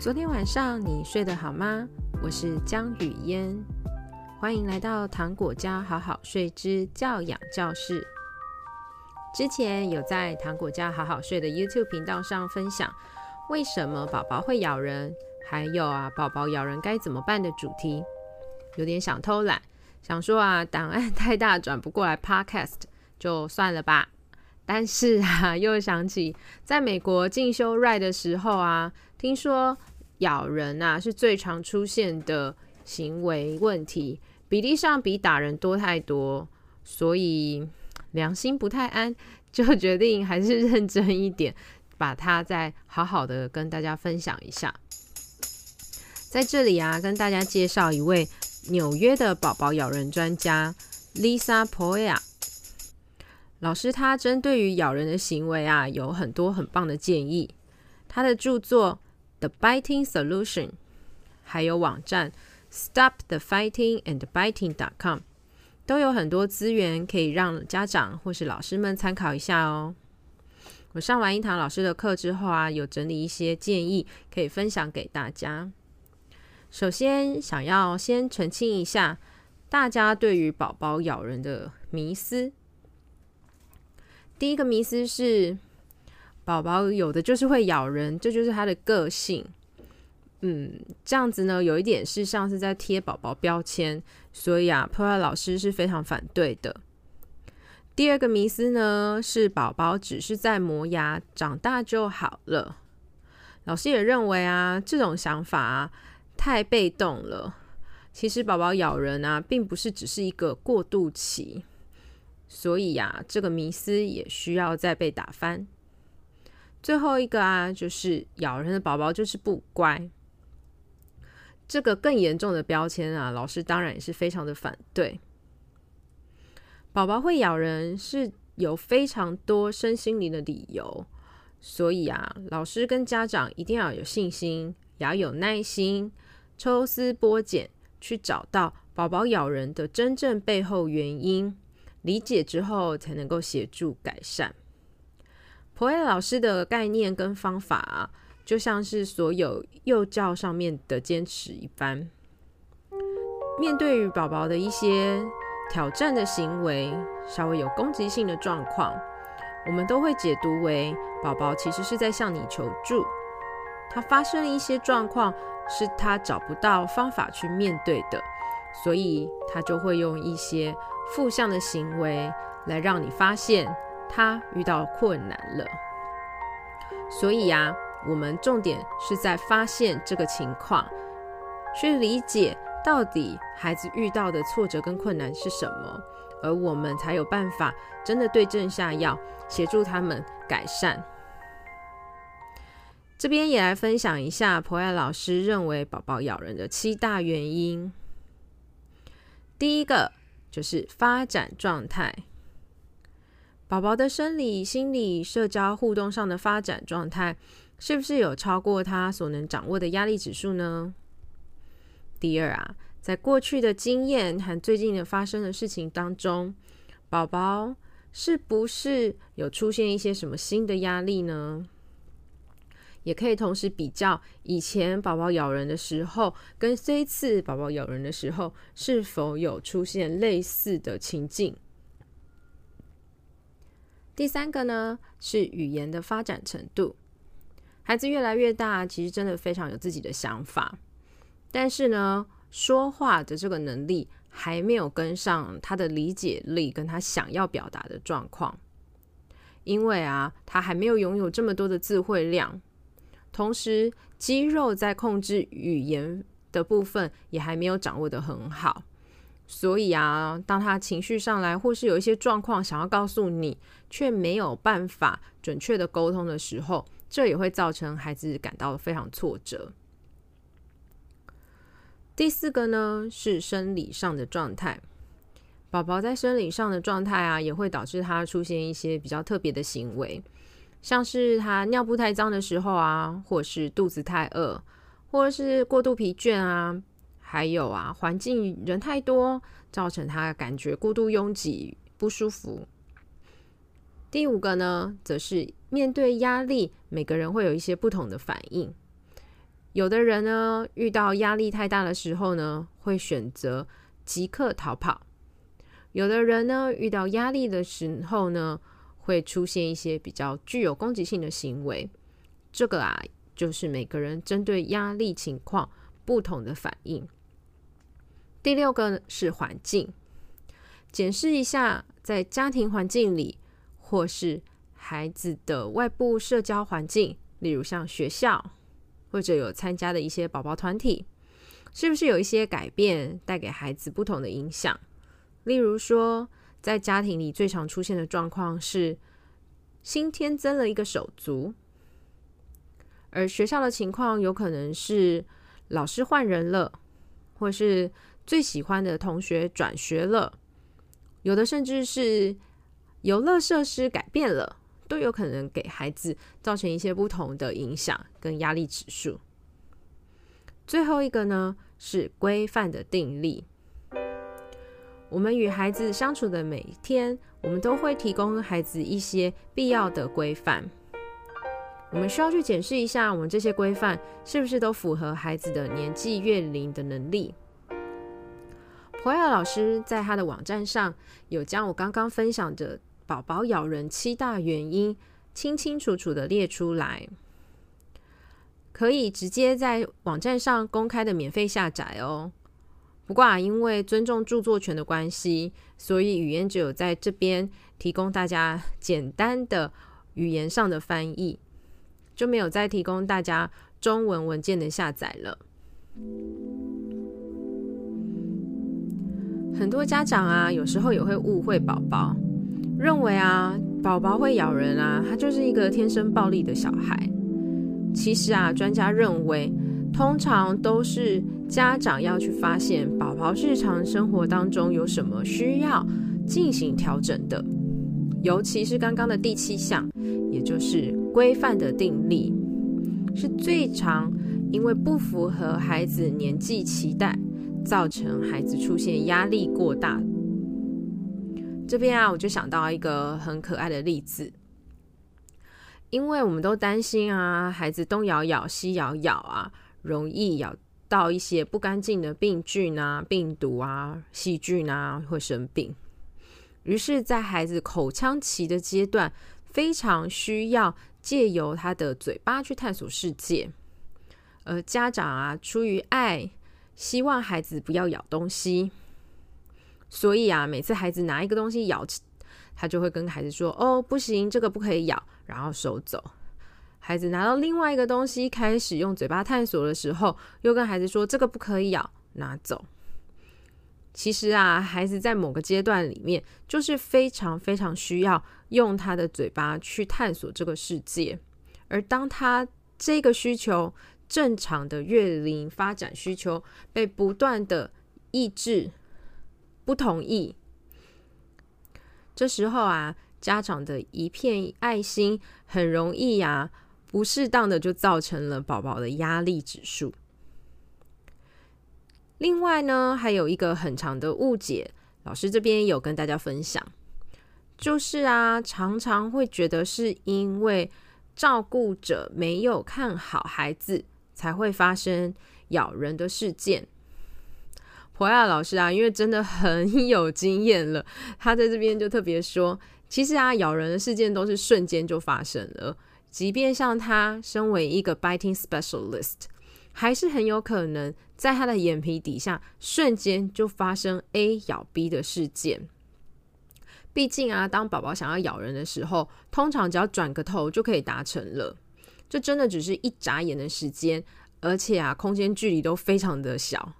昨天晚上你睡得好吗？我是江雨嫣，欢迎来到糖果家好好睡之教养教室。之前有在糖果家好好睡的 YouTube 频道上分享，为什么宝宝会咬人，还有啊，宝宝咬人该怎么办的主题。有点想偷懒，想说啊，档案太大转不过来 Podcast，就算了吧。但是啊，又想起在美国进修 ride 的时候啊，听说咬人啊是最常出现的行为问题，比例上比打人多太多，所以良心不太安，就决定还是认真一点，把它再好好的跟大家分享一下。在这里啊，跟大家介绍一位纽约的宝宝咬人专家 Lisa Poia。老师他针对于咬人的行为啊，有很多很棒的建议。他的著作《The Biting Solution》，还有网站 StopTheFightingAndBiting.com，都有很多资源可以让家长或是老师们参考一下哦。我上完一堂老师的课之后啊，有整理一些建议可以分享给大家。首先，想要先澄清一下大家对于宝宝咬人的迷思。第一个迷思是，宝宝有的就是会咬人，这就是他的个性。嗯，这样子呢，有一点是像是在贴宝宝标签，所以啊破坏老师是非常反对的。第二个迷思呢，是宝宝只是在磨牙，长大就好了。老师也认为啊，这种想法啊，太被动了。其实宝宝咬人啊，并不是只是一个过渡期。所以呀，这个迷思也需要再被打翻。最后一个啊，就是咬人的宝宝就是不乖。这个更严重的标签啊，老师当然也是非常的反对。宝宝会咬人是有非常多身心灵的理由，所以啊，老师跟家长一定要有信心，也要有耐心，抽丝剥茧去找到宝宝咬人的真正背后原因。理解之后，才能够协助改善。普爱老师的概念跟方法，就像是所有幼教上面的坚持一般。面对于宝宝的一些挑战的行为，稍微有攻击性的状况，我们都会解读为宝宝其实是在向你求助。他发生了一些状况，是他找不到方法去面对的，所以他就会用一些。负向的行为来让你发现他遇到困难了，所以呀，我们重点是在发现这个情况，去理解到底孩子遇到的挫折跟困难是什么，而我们才有办法真的对症下药，协助他们改善。这边也来分享一下普爱老师认为宝宝咬人的七大原因。第一个。就是发展状态，宝宝的生理、心理、社交互动上的发展状态，是不是有超过他所能掌握的压力指数呢？第二啊，在过去的经验和最近的发生的事情当中，宝宝是不是有出现一些什么新的压力呢？也可以同时比较以前宝宝咬人的时候，跟这一次宝宝咬人的时候，是否有出现类似的情境。第三个呢，是语言的发展程度。孩子越来越大，其实真的非常有自己的想法，但是呢，说话的这个能力还没有跟上他的理解力，跟他想要表达的状况。因为啊，他还没有拥有这么多的智慧量。同时，肌肉在控制语言的部分也还没有掌握得很好，所以啊，当他情绪上来，或是有一些状况想要告诉你，却没有办法准确的沟通的时候，这也会造成孩子感到非常挫折。第四个呢，是生理上的状态，宝宝在生理上的状态啊，也会导致他出现一些比较特别的行为。像是他尿布太脏的时候啊，或是肚子太饿，或是过度疲倦啊，还有啊，环境人太多，造成他感觉过度拥挤不舒服。第五个呢，则是面对压力，每个人会有一些不同的反应。有的人呢，遇到压力太大的时候呢，会选择即刻逃跑；有的人呢，遇到压力的时候呢，会出现一些比较具有攻击性的行为。这个啊，就是每个人针对压力情况不同的反应。第六个是环境，检视一下在家庭环境里，或是孩子的外部社交环境，例如像学校。或者有参加的一些宝宝团体，是不是有一些改变带给孩子不同的影响？例如说，在家庭里最常出现的状况是新添增了一个手足，而学校的情况有可能是老师换人了，或是最喜欢的同学转学了，有的甚至是游乐设施改变了。都有可能给孩子造成一些不同的影响跟压力指数。最后一个呢，是规范的定力。我们与孩子相处的每一天，我们都会提供孩子一些必要的规范。我们需要去检视一下，我们这些规范是不是都符合孩子的年纪、月龄的能力。博雅老师在他的网站上有将我刚刚分享的。宝宝咬人七大原因，清清楚楚的列出来，可以直接在网站上公开的免费下载哦。不过啊，因为尊重著作权的关系，所以语言只有在这边提供大家简单的语言上的翻译，就没有再提供大家中文文件的下载了。很多家长啊，有时候也会误会宝宝。认为啊，宝宝会咬人啊，他就是一个天生暴力的小孩。其实啊，专家认为，通常都是家长要去发现宝宝日常生活当中有什么需要进行调整的，尤其是刚刚的第七项，也就是规范的定力，是最常因为不符合孩子年纪期待，造成孩子出现压力过大。这边啊，我就想到一个很可爱的例子，因为我们都担心啊，孩子东咬咬西咬咬啊，容易咬到一些不干净的病菌啊、病毒啊、细菌啊，会生病。于是，在孩子口腔期的阶段，非常需要借由他的嘴巴去探索世界。而家长啊，出于爱，希望孩子不要咬东西。所以啊，每次孩子拿一个东西咬，他就会跟孩子说：“哦，不行，这个不可以咬。”然后收走。孩子拿到另外一个东西，开始用嘴巴探索的时候，又跟孩子说：“这个不可以咬，拿走。”其实啊，孩子在某个阶段里面，就是非常非常需要用他的嘴巴去探索这个世界。而当他这个需求正常的月龄发展需求被不断的抑制。不同意，这时候啊，家长的一片爱心很容易呀、不适当的就造成了宝宝的压力指数。另外呢，还有一个很长的误解，老师这边有跟大家分享，就是啊，常常会觉得是因为照顾者没有看好孩子，才会发生咬人的事件。博雅老师啊，因为真的很 有经验了，他在这边就特别说，其实啊，咬人的事件都是瞬间就发生了，即便像他身为一个 biting specialist，还是很有可能在他的眼皮底下瞬间就发生 A 咬 B 的事件。毕竟啊，当宝宝想要咬人的时候，通常只要转个头就可以达成了，这真的只是一眨眼的时间，而且啊，空间距离都非常的小。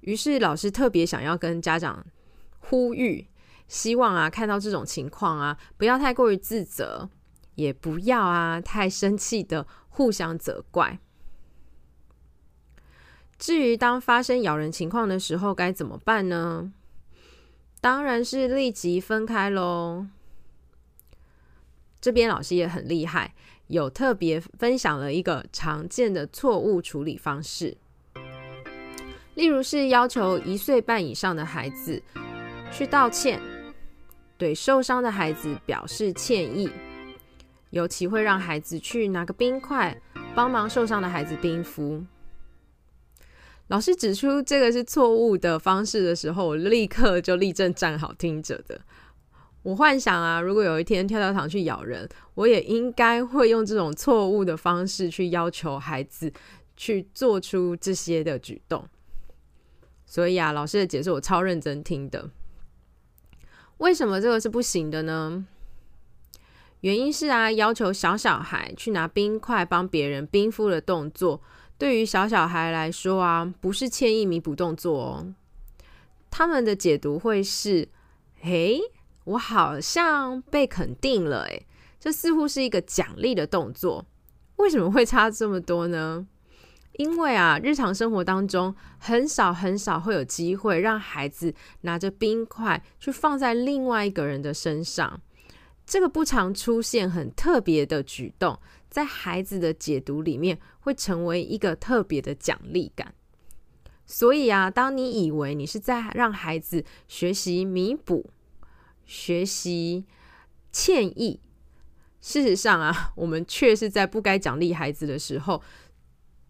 于是老师特别想要跟家长呼吁，希望啊看到这种情况啊，不要太过于自责，也不要啊太生气的互相责怪。至于当发生咬人情况的时候该怎么办呢？当然是立即分开喽。这边老师也很厉害，有特别分享了一个常见的错误处理方式。例如是要求一岁半以上的孩子去道歉，对受伤的孩子表示歉意，尤其会让孩子去拿个冰块帮忙受伤的孩子冰敷。老师指出这个是错误的方式的时候，我立刻就立正站好听着的。我幻想啊，如果有一天跳跳糖去咬人，我也应该会用这种错误的方式去要求孩子去做出这些的举动。所以啊，老师的解释我超认真听的。为什么这个是不行的呢？原因是啊，要求小小孩去拿冰块帮别人冰敷的动作，对于小小孩来说啊，不是歉意弥补动作哦。他们的解读会是：嘿。我好像被肯定了，诶，这似乎是一个奖励的动作。为什么会差这么多呢？因为啊，日常生活当中很少很少会有机会让孩子拿着冰块去放在另外一个人的身上。这个不常出现、很特别的举动，在孩子的解读里面会成为一个特别的奖励感。所以啊，当你以为你是在让孩子学习弥补。学习歉意，事实上啊，我们却是在不该奖励孩子的时候，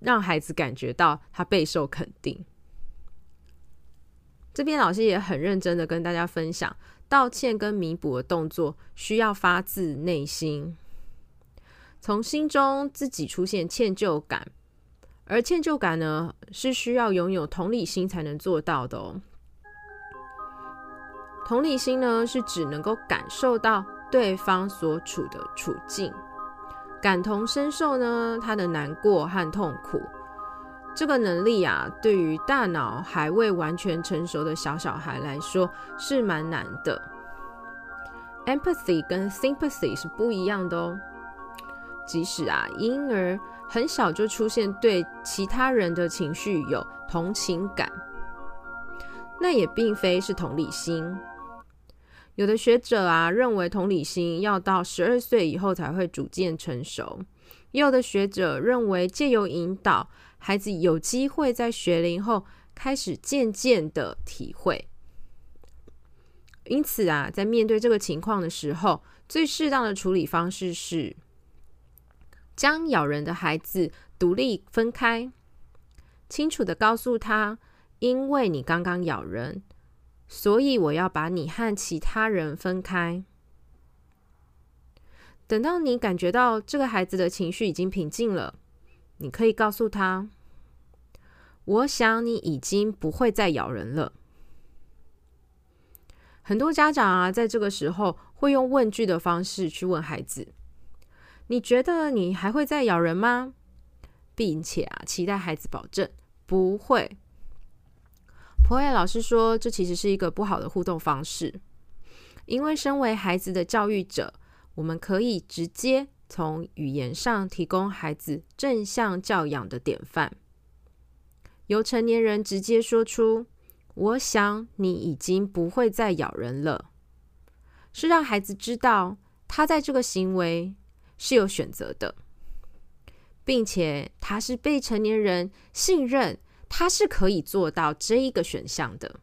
让孩子感觉到他备受肯定。这边老师也很认真的跟大家分享，道歉跟弥补的动作需要发自内心，从心中自己出现歉疚感，而歉疚感呢，是需要拥有同理心才能做到的哦。同理心呢，是指能够感受到对方所处的处境，感同身受呢，他的难过和痛苦。这个能力啊，对于大脑还未完全成熟的小小孩来说是蛮难的。Empathy 跟 sympathy 是不一样的哦。即使啊，婴儿很小就出现对其他人的情绪有同情感，那也并非是同理心。有的学者啊，认为同理心要到十二岁以后才会逐渐成熟，也有的学者认为借由引导，孩子有机会在学龄后开始渐渐的体会。因此啊，在面对这个情况的时候，最适当的处理方式是将咬人的孩子独立分开，清楚的告诉他，因为你刚刚咬人。所以我要把你和其他人分开。等到你感觉到这个孩子的情绪已经平静了，你可以告诉他：“我想你已经不会再咬人了。”很多家长啊，在这个时候会用问句的方式去问孩子：“你觉得你还会再咬人吗？”并且啊，期待孩子保证不会。博爱老师说，这其实是一个不好的互动方式，因为身为孩子的教育者，我们可以直接从语言上提供孩子正向教养的典范，由成年人直接说出“我想你已经不会再咬人了”，是让孩子知道他在这个行为是有选择的，并且他是被成年人信任。他是可以做到这一个选项的。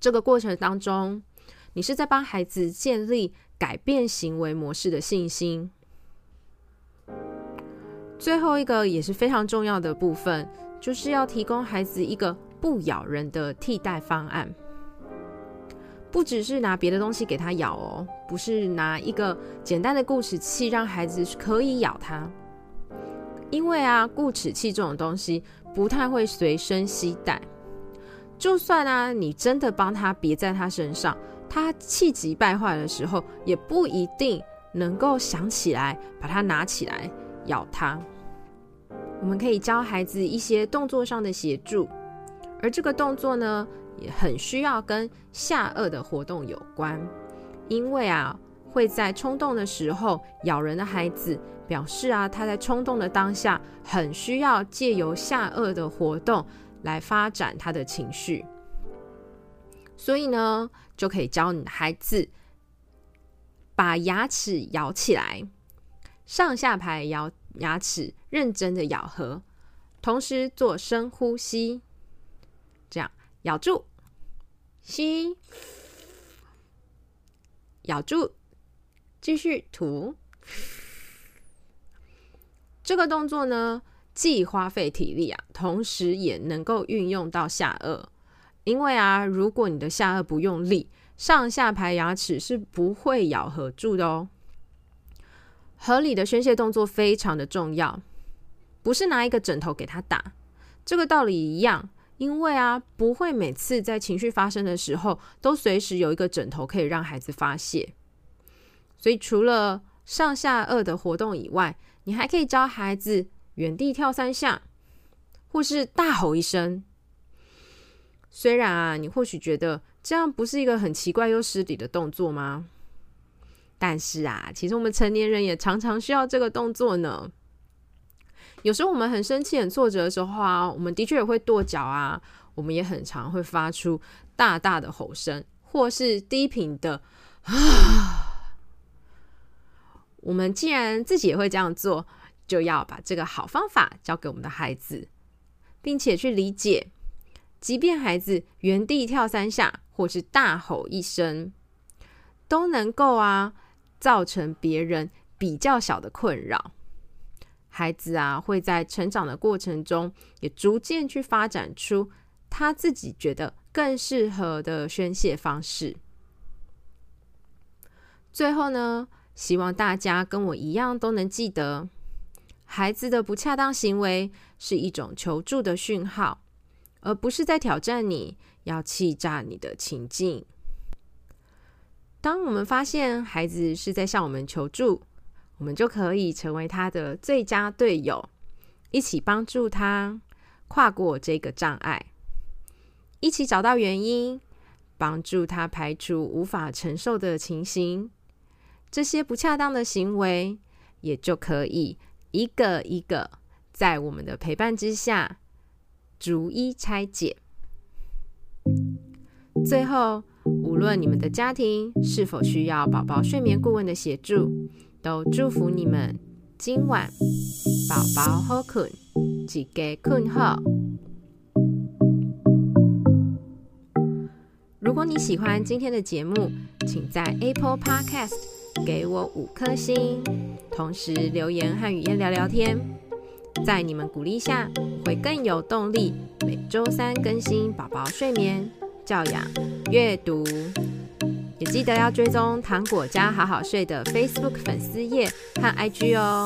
这个过程当中，你是在帮孩子建立改变行为模式的信心。最后一个也是非常重要的部分，就是要提供孩子一个不咬人的替代方案。不只是拿别的东西给他咬哦，不是拿一个简单的固齿器让孩子可以咬他，因为啊，固齿器这种东西。不太会随身携带，就算啊，你真的帮他别在他身上，他气急败坏的时候，也不一定能够想起来把它拿起来咬他。我们可以教孩子一些动作上的协助，而这个动作呢，也很需要跟下颚的活动有关，因为啊，会在冲动的时候咬人的孩子。表示啊，他在冲动的当下，很需要借由下颚的活动来发展他的情绪。所以呢，就可以教你的孩子把牙齿咬起来，上下排咬牙齿，认真的咬合，同时做深呼吸，这样咬住，吸，咬住，继续吐。这个动作呢，既花费体力啊，同时也能够运用到下颚。因为啊，如果你的下颚不用力，上下排牙齿是不会咬合住的哦。合理的宣泄动作非常的重要，不是拿一个枕头给他打，这个道理一样。因为啊，不会每次在情绪发生的时候，都随时有一个枕头可以让孩子发泄。所以除了上下颚的活动以外，你还可以教孩子原地跳三下，或是大吼一声。虽然啊，你或许觉得这样不是一个很奇怪又失礼的动作吗？但是啊，其实我们成年人也常常需要这个动作呢。有时候我们很生气、很挫折的时候啊，我们的确也会跺脚啊，我们也很常会发出大大的吼声，或是低频的啊。我们既然自己也会这样做，就要把这个好方法教给我们的孩子，并且去理解，即便孩子原地跳三下，或是大吼一声，都能够啊造成别人比较小的困扰。孩子啊，会在成长的过程中，也逐渐去发展出他自己觉得更适合的宣泄方式。最后呢，希望大家跟我一样都能记得，孩子的不恰当行为是一种求助的讯号，而不是在挑战你要气炸你的情境。当我们发现孩子是在向我们求助，我们就可以成为他的最佳队友，一起帮助他跨过这个障碍，一起找到原因，帮助他排除无法承受的情形。这些不恰当的行为也就可以一个一个在我们的陪伴之下逐一拆解。最后，无论你们的家庭是否需要宝宝睡眠顾问的协助。都祝福你们今晚宝宝好困，一家困好。如果你喜欢今天的节目，请在 Apple Podcast 给我五颗星，同时留言和语嫣聊聊天。在你们鼓励下，会更有动力，每周三更新宝宝睡眠、教养、阅读。也记得要追踪糖果家好好睡的 Facebook 粉丝页和 IG 哦。